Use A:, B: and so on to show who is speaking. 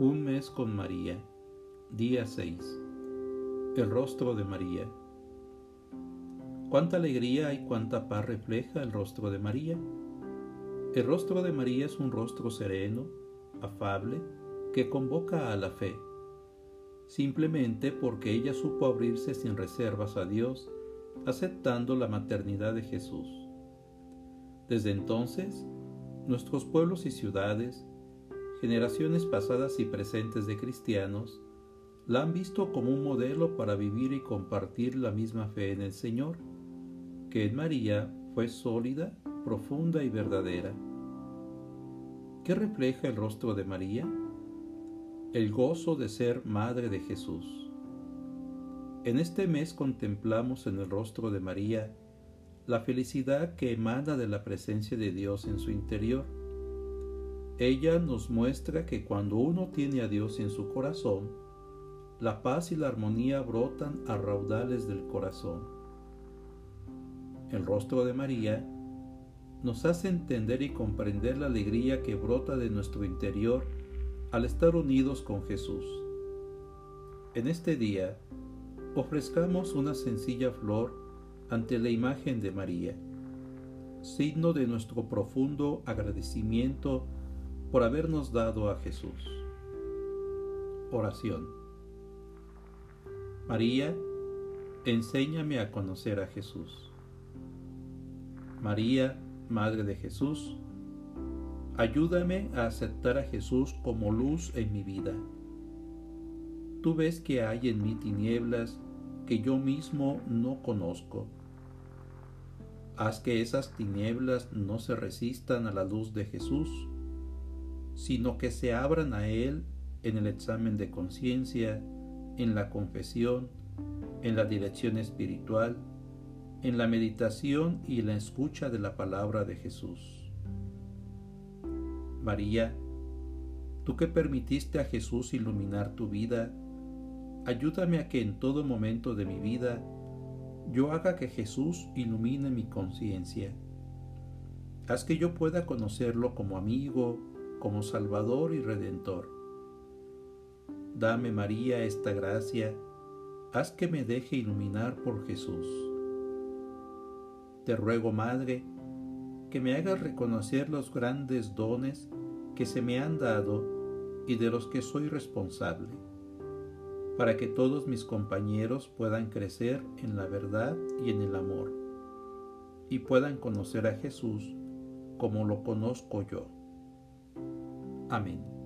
A: Un mes con María, día 6. El rostro de María. Cuánta alegría y cuánta paz refleja el rostro de María. El rostro de María es un rostro sereno, afable, que convoca a la fe, simplemente porque ella supo abrirse sin reservas a Dios, aceptando la maternidad de Jesús. Desde entonces, nuestros pueblos y ciudades, generaciones pasadas y presentes de cristianos, la han visto como un modelo para vivir y compartir la misma fe en el Señor, que en María fue sólida, profunda y verdadera. ¿Qué refleja el rostro de María? El gozo de ser Madre de Jesús. En este mes contemplamos en el rostro de María la felicidad que emana de la presencia de Dios en su interior. Ella nos muestra que cuando uno tiene a Dios en su corazón, la paz y la armonía brotan a raudales del corazón. El rostro de María nos hace entender y comprender la alegría que brota de nuestro interior al estar unidos con Jesús. En este día, ofrezcamos una sencilla flor ante la imagen de María, signo de nuestro profundo agradecimiento por habernos dado a Jesús. Oración. María, enséñame a conocer a Jesús. María, Madre de Jesús, ayúdame a aceptar a Jesús como luz en mi vida. Tú ves que hay en mí tinieblas que yo mismo no conozco. Haz que esas tinieblas no se resistan a la luz de Jesús, sino que se abran a Él en el examen de conciencia, en la confesión, en la dirección espiritual, en la meditación y la escucha de la palabra de Jesús. María, tú que permitiste a Jesús iluminar tu vida, ayúdame a que en todo momento de mi vida yo haga que Jesús ilumine mi conciencia. Haz que yo pueda conocerlo como amigo, como Salvador y Redentor. Dame, María, esta gracia, haz que me deje iluminar por Jesús. Te ruego, Madre, que me hagas reconocer los grandes dones que se me han dado y de los que soy responsable para que todos mis compañeros puedan crecer en la verdad y en el amor, y puedan conocer a Jesús como lo conozco yo. Amen.